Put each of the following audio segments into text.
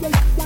like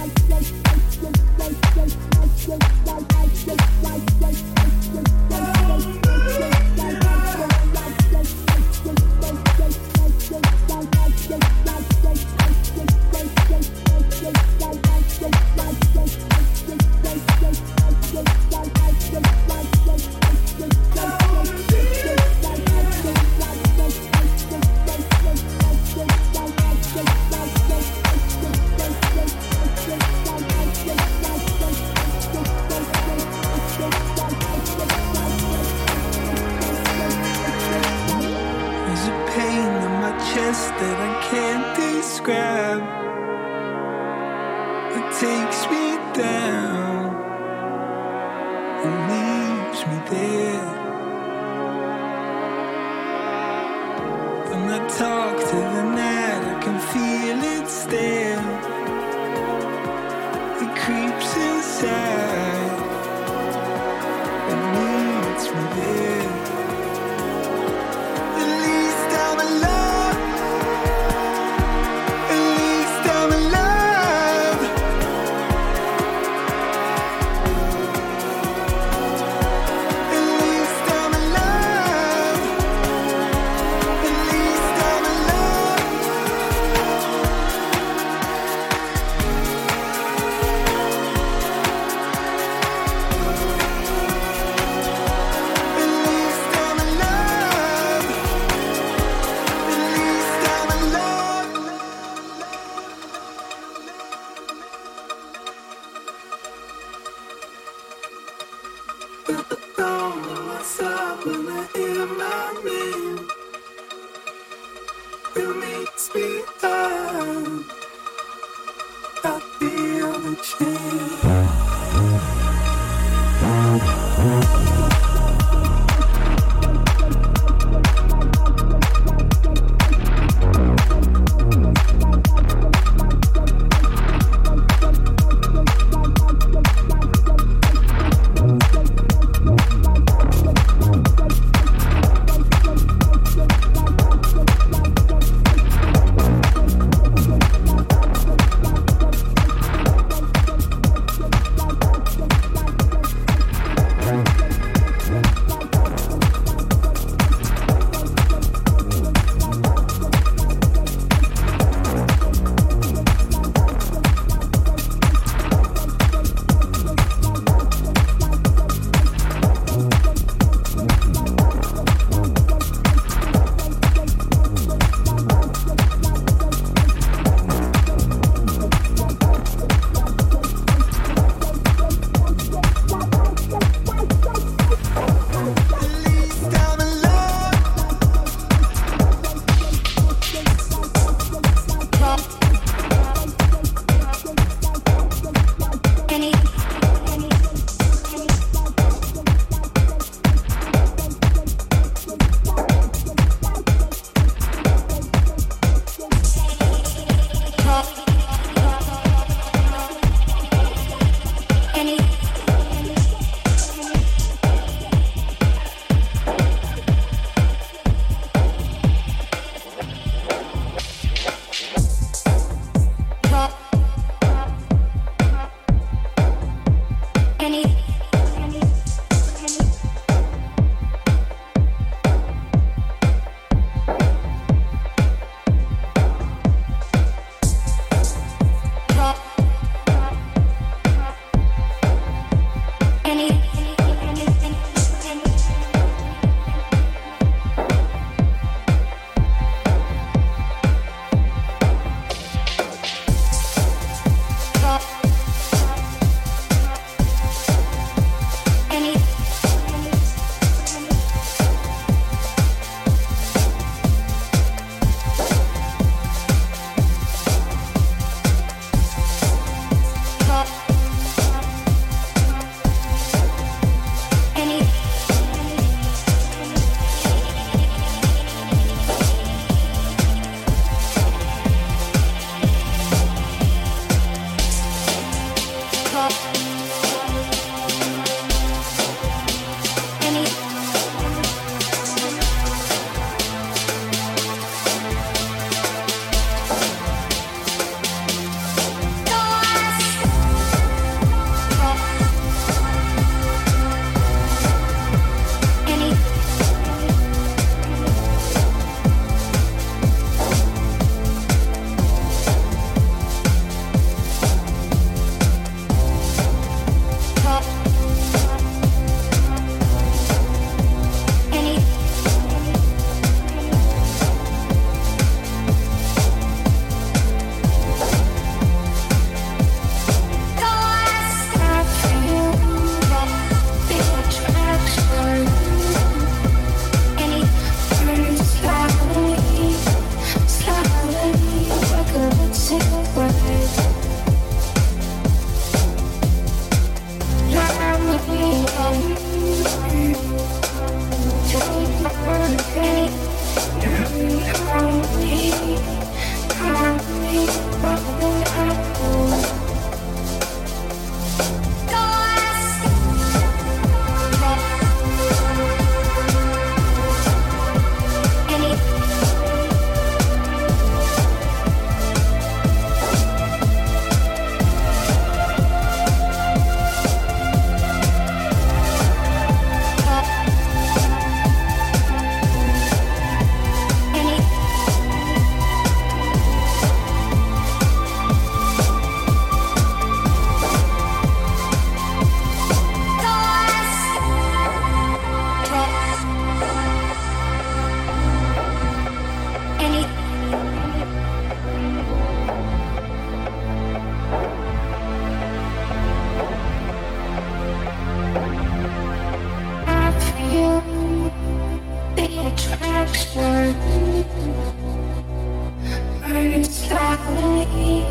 stop slowly,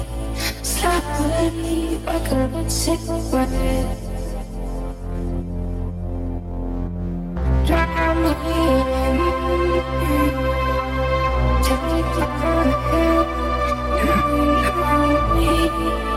slowly, like a red cigarette. Drown me take me down, down, me.